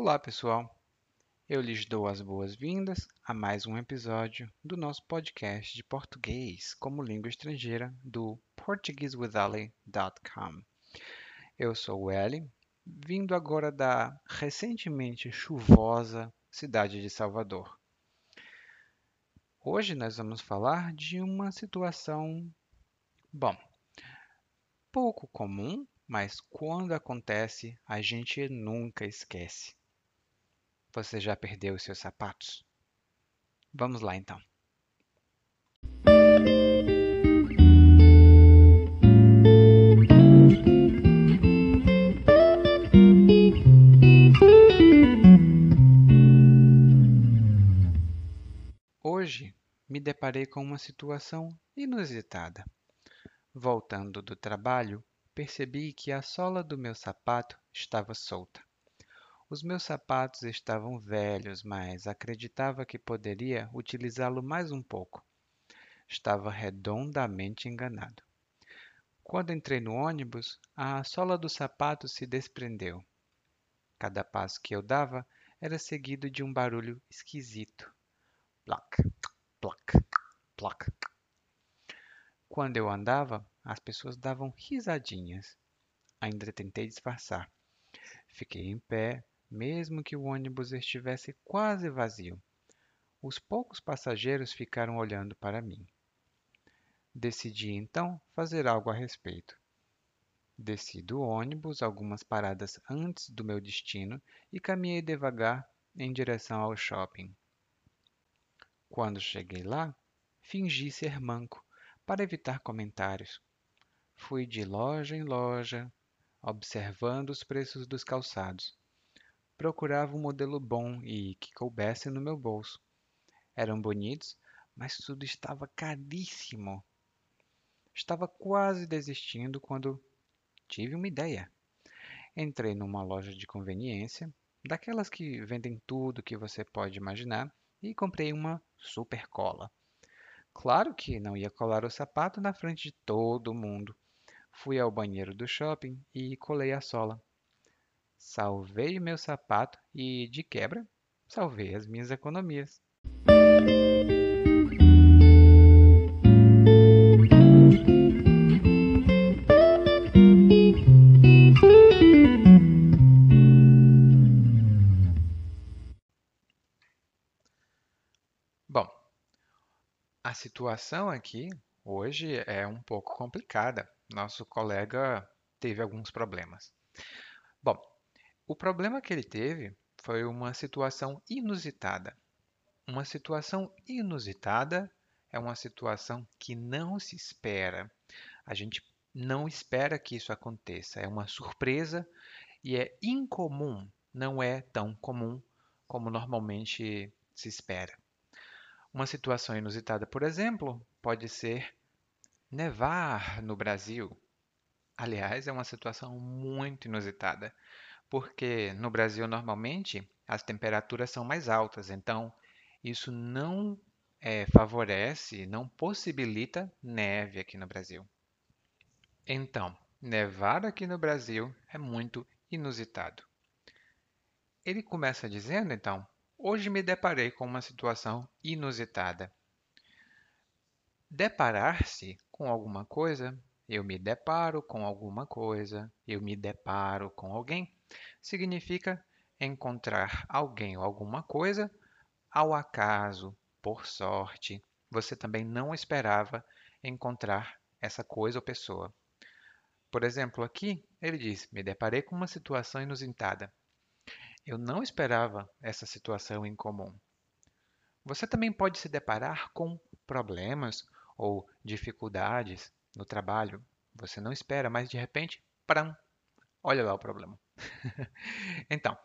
Olá, pessoal. Eu lhes dou as boas-vindas a mais um episódio do nosso podcast de português como língua estrangeira do PortugueseWithAli.com. Eu sou o Eli, vindo agora da recentemente chuvosa cidade de Salvador. Hoje nós vamos falar de uma situação, bom, pouco comum, mas quando acontece, a gente nunca esquece. Você já perdeu os seus sapatos? Vamos lá então. Hoje me deparei com uma situação inusitada. Voltando do trabalho, percebi que a sola do meu sapato estava solta. Os meus sapatos estavam velhos, mas acreditava que poderia utilizá-lo mais um pouco. Estava redondamente enganado. Quando entrei no ônibus, a sola do sapato se desprendeu. Cada passo que eu dava era seguido de um barulho esquisito. Plac, plac, plac. Quando eu andava, as pessoas davam risadinhas. Ainda tentei disfarçar. Fiquei em pé, mesmo que o ônibus estivesse quase vazio. Os poucos passageiros ficaram olhando para mim. Decidi então fazer algo a respeito. Desci do ônibus algumas paradas antes do meu destino e caminhei devagar em direção ao shopping. Quando cheguei lá, fingi ser manco para evitar comentários. Fui de loja em loja, observando os preços dos calçados. Procurava um modelo bom e que coubesse no meu bolso. Eram bonitos, mas tudo estava caríssimo. Estava quase desistindo quando tive uma ideia. Entrei numa loja de conveniência, daquelas que vendem tudo que você pode imaginar, e comprei uma super cola. Claro que não ia colar o sapato na frente de todo mundo. Fui ao banheiro do shopping e colei a sola. Salvei meu sapato e, de quebra, salvei as minhas economias. Bom, a situação aqui hoje é um pouco complicada. Nosso colega teve alguns problemas. Bom, o problema que ele teve foi uma situação inusitada. Uma situação inusitada é uma situação que não se espera. A gente não espera que isso aconteça. É uma surpresa e é incomum, não é tão comum como normalmente se espera. Uma situação inusitada, por exemplo, pode ser nevar no Brasil. Aliás, é uma situação muito inusitada porque no Brasil normalmente as temperaturas são mais altas, então isso não é, favorece, não possibilita neve aqui no Brasil. Então, nevar aqui no Brasil é muito inusitado. Ele começa dizendo, então, hoje me deparei com uma situação inusitada. Deparar-se com alguma coisa, eu me deparo com alguma coisa, eu me deparo com alguém significa encontrar alguém ou alguma coisa ao acaso, por sorte. Você também não esperava encontrar essa coisa ou pessoa. Por exemplo, aqui ele diz: Me deparei com uma situação inusitada. Eu não esperava essa situação incomum. Você também pode se deparar com problemas ou dificuldades no trabalho. Você não espera, mas de repente, pram, olha lá o problema. então,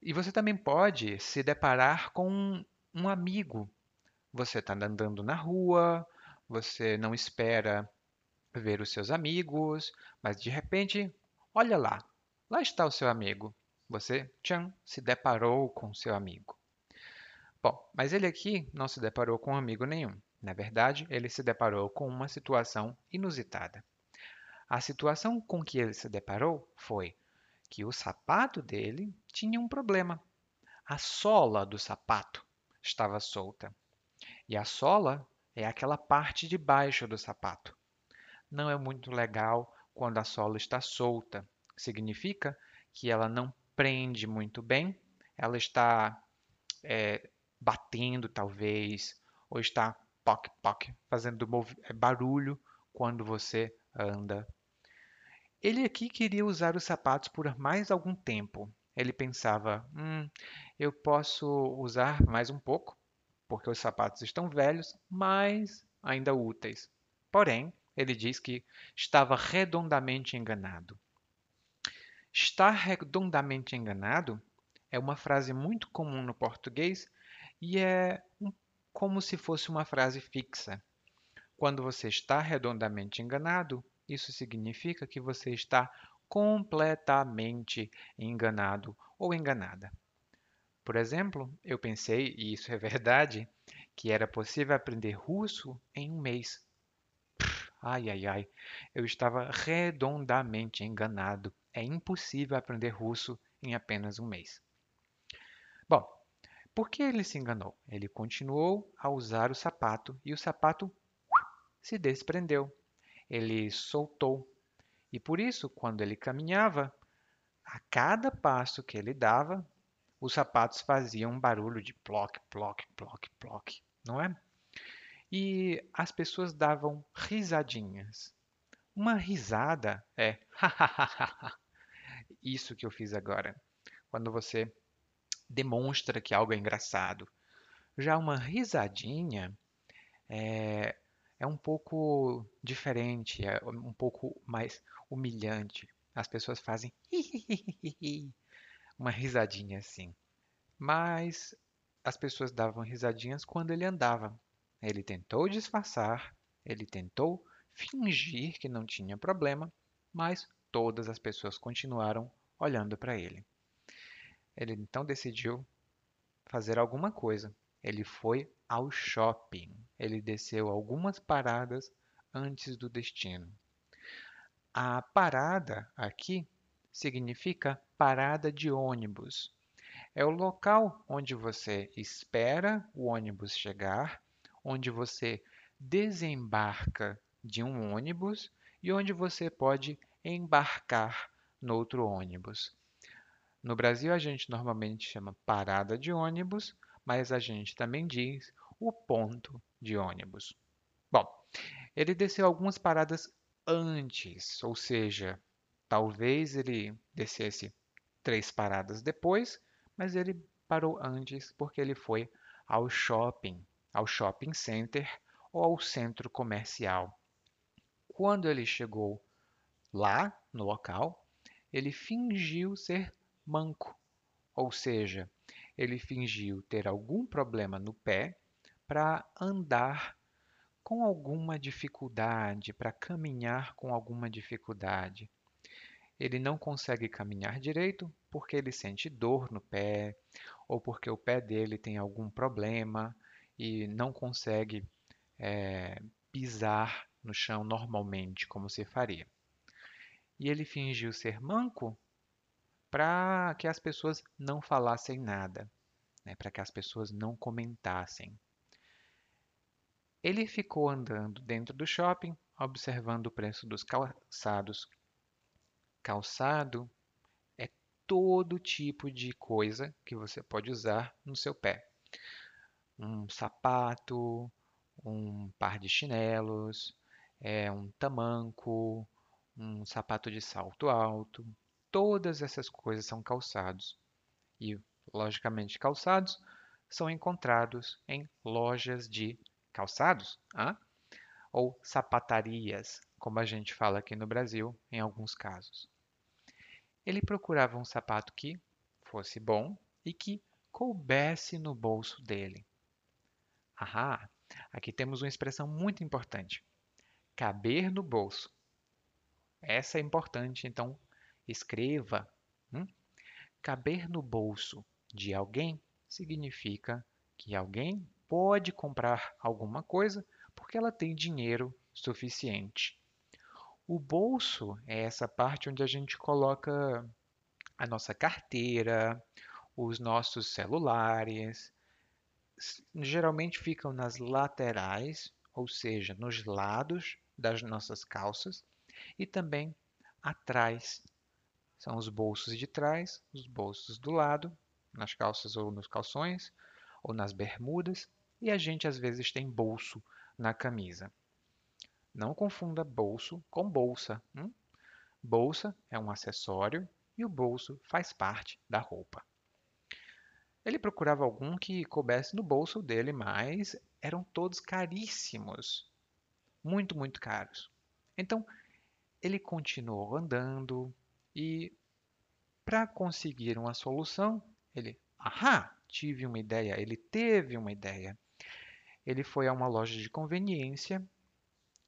e você também pode se deparar com um amigo. Você está andando na rua, você não espera ver os seus amigos, mas de repente, olha lá, lá está o seu amigo. Você, tchan, se deparou com seu amigo. Bom, mas ele aqui não se deparou com amigo nenhum. Na verdade, ele se deparou com uma situação inusitada. A situação com que ele se deparou foi que o sapato dele tinha um problema. A sola do sapato estava solta. E a sola é aquela parte de baixo do sapato. Não é muito legal quando a sola está solta. Significa que ela não prende muito bem, ela está é, batendo talvez, ou está poc poc, fazendo é, barulho quando você anda. Ele aqui queria usar os sapatos por mais algum tempo. Ele pensava: hum, eu posso usar mais um pouco, porque os sapatos estão velhos, mas ainda úteis. Porém, ele diz que estava redondamente enganado. Estar redondamente enganado é uma frase muito comum no português e é um, como se fosse uma frase fixa. Quando você está redondamente enganado, isso significa que você está completamente enganado ou enganada. Por exemplo, eu pensei, e isso é verdade, que era possível aprender russo em um mês. Ai, ai, ai, eu estava redondamente enganado. É impossível aprender russo em apenas um mês. Bom, por que ele se enganou? Ele continuou a usar o sapato e o sapato se desprendeu. Ele soltou. E por isso, quando ele caminhava, a cada passo que ele dava, os sapatos faziam um barulho de ploc, ploc, ploc, ploc, não é? E as pessoas davam risadinhas. Uma risada é isso que eu fiz agora. Quando você demonstra que algo é engraçado. Já uma risadinha é, é um pouco diferente, é um pouco mais humilhante. As pessoas fazem uma risadinha assim. Mas as pessoas davam risadinhas quando ele andava. Ele tentou disfarçar, ele tentou fingir que não tinha problema, mas todas as pessoas continuaram olhando para ele. Ele então decidiu fazer alguma coisa. Ele foi ao shopping. Ele desceu algumas paradas antes do destino. A parada aqui significa parada de ônibus. É o local onde você espera o ônibus chegar, onde você desembarca de um ônibus e onde você pode embarcar no outro ônibus. No Brasil, a gente normalmente chama parada de ônibus, mas a gente também diz o ponto de ônibus. Bom, ele desceu algumas paradas antes, ou seja, talvez ele descesse três paradas depois, mas ele parou antes porque ele foi ao shopping, ao shopping center ou ao centro comercial. Quando ele chegou lá no local, ele fingiu ser manco, ou seja, ele fingiu ter algum problema no pé para andar com alguma dificuldade, para caminhar com alguma dificuldade. Ele não consegue caminhar direito porque ele sente dor no pé ou porque o pé dele tem algum problema e não consegue é, pisar no chão normalmente, como se faria. E ele fingiu ser manco para que as pessoas não falassem nada, né, para que as pessoas não comentassem. Ele ficou andando dentro do shopping, observando o preço dos calçados. Calçado é todo tipo de coisa que você pode usar no seu pé. Um sapato, um par de chinelos, é um tamanco, um sapato de salto alto. Todas essas coisas são calçados. E, logicamente, calçados são encontrados em lojas de calçados, ah? ou sapatarias, como a gente fala aqui no Brasil em alguns casos. Ele procurava um sapato que fosse bom e que coubesse no bolso dele. Ahá, aqui temos uma expressão muito importante. Caber no bolso. Essa é importante, então escreva. Hum? Caber no bolso de alguém significa que alguém pode comprar alguma coisa porque ela tem dinheiro suficiente. O bolso é essa parte onde a gente coloca a nossa carteira, os nossos celulares, geralmente ficam nas laterais, ou seja, nos lados das nossas calças e também atrás. São os bolsos de trás, os bolsos do lado, nas calças ou nos calções, ou nas bermudas, e a gente às vezes tem bolso na camisa. Não confunda bolso com bolsa. Hum? Bolsa é um acessório e o bolso faz parte da roupa. Ele procurava algum que coubesse no bolso dele, mas eram todos caríssimos. Muito, muito caros. Então, ele continuou andando e, para conseguir uma solução, ele, ahá, tive uma ideia, ele teve uma ideia. Ele foi a uma loja de conveniência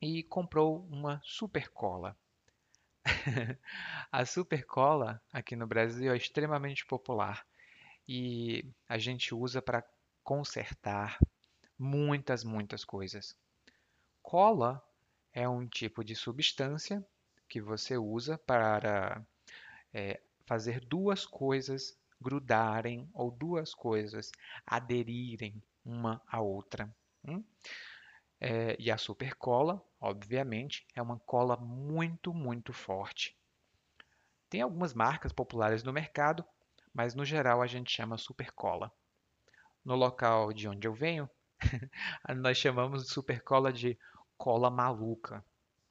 e comprou uma super cola. a super cola aqui no Brasil é extremamente popular e a gente usa para consertar muitas, muitas coisas. Cola é um tipo de substância que você usa para é, fazer duas coisas grudarem ou duas coisas aderirem uma à outra. Hum? É, e a super cola, obviamente, é uma cola muito, muito forte. Tem algumas marcas populares no mercado mas no geral a gente chama supercola. No local de onde eu venho, nós chamamos de supercola de cola maluca.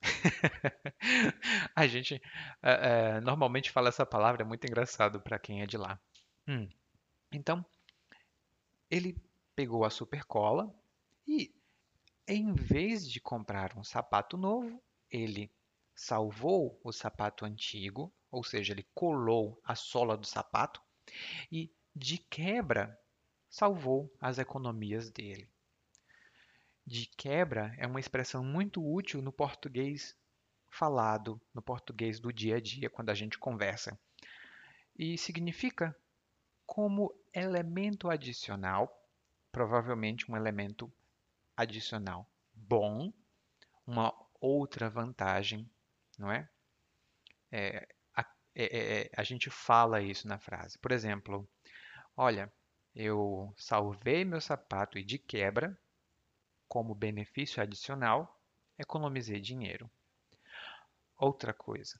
a gente é, é, normalmente fala essa palavra, é muito engraçado para quem é de lá. Hum. Então, ele pegou a supercola e, em vez de comprar um sapato novo, ele salvou o sapato antigo, ou seja, ele colou a sola do sapato e, de quebra, salvou as economias dele. De quebra é uma expressão muito útil no português falado, no português do dia a dia, quando a gente conversa. E significa como elemento adicional, provavelmente um elemento adicional bom, uma outra vantagem, não é? é é, é, é, a gente fala isso na frase. Por exemplo, olha, eu salvei meu sapato e de quebra, como benefício adicional, economizei dinheiro. Outra coisa,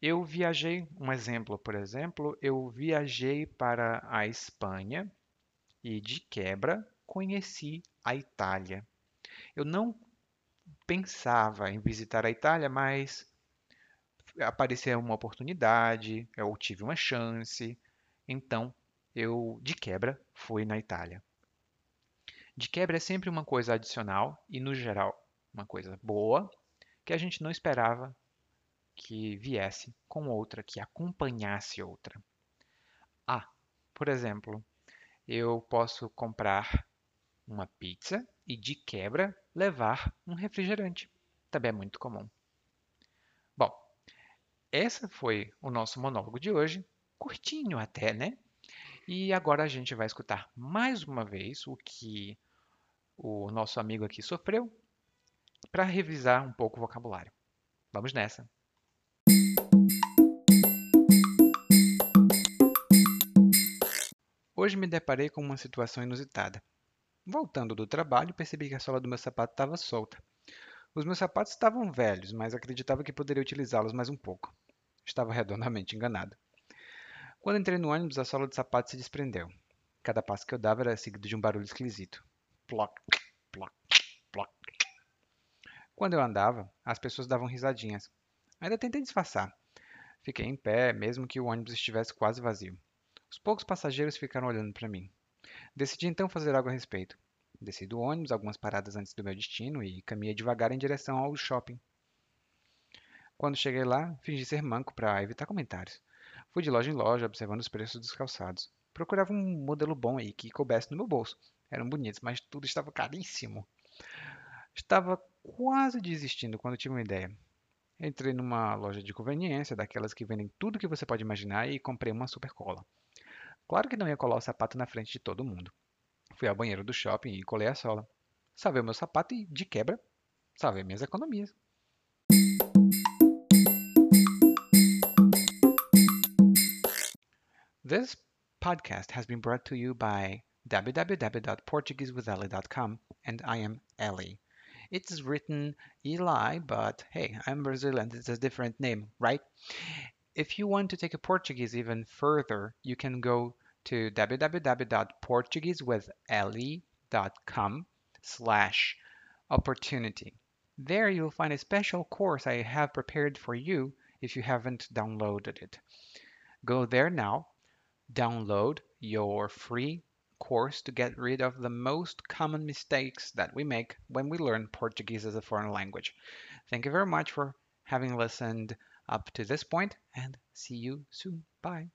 eu viajei, um exemplo, por exemplo, eu viajei para a Espanha e de quebra conheci a Itália. Eu não pensava em visitar a Itália, mas apareceu uma oportunidade, eu tive uma chance, então eu, de quebra, fui na Itália. De quebra é sempre uma coisa adicional e, no geral, uma coisa boa que a gente não esperava que viesse com outra, que acompanhasse outra. Ah, por exemplo, eu posso comprar uma pizza e, de quebra, levar um refrigerante. Também é muito comum. Bom, esse foi o nosso monólogo de hoje, curtinho até, né? E agora a gente vai escutar mais uma vez o que o nosso amigo aqui sofreu para revisar um pouco o vocabulário. Vamos nessa! Hoje me deparei com uma situação inusitada. Voltando do trabalho, percebi que a sola do meu sapato estava solta. Os meus sapatos estavam velhos, mas acreditava que poderia utilizá-los mais um pouco. Estava redondamente enganado. Quando entrei no ônibus, a sola do sapato se desprendeu. Cada passo que eu dava era seguido de um barulho esquisito. Ploc, ploc, ploc. Quando eu andava, as pessoas davam risadinhas. Ainda tentei disfarçar. Fiquei em pé, mesmo que o ônibus estivesse quase vazio. Os poucos passageiros ficaram olhando para mim. Decidi então fazer algo a respeito. Desci do ônibus algumas paradas antes do meu destino e caminhei devagar em direção ao shopping. Quando cheguei lá, fingi ser manco para evitar comentários. Fui de loja em loja observando os preços dos calçados. Procurava um modelo bom aí que coubesse no meu bolso. Eram bonitos, mas tudo estava caríssimo. Estava quase desistindo quando tive uma ideia. Entrei numa loja de conveniência, daquelas que vendem tudo que você pode imaginar, e comprei uma super cola. Claro que não ia colar o sapato na frente de todo mundo. Fui ao banheiro do shopping e colei a sola. Salvei o meu sapato e, de quebra, salvei minhas economias. This podcast has been brought to you by www.portuguesewitheli.com and I am Ellie. It's written Eli, but hey, I'm Brazilian. It's a different name, right? If you want to take a Portuguese even further, you can go to www.portuguesewitheli.com slash opportunity. There you'll find a special course I have prepared for you if you haven't downloaded it. Go there now, download your free course to get rid of the most common mistakes that we make when we learn Portuguese as a foreign language. Thank you very much for having listened up to this point and see you soon. Bye.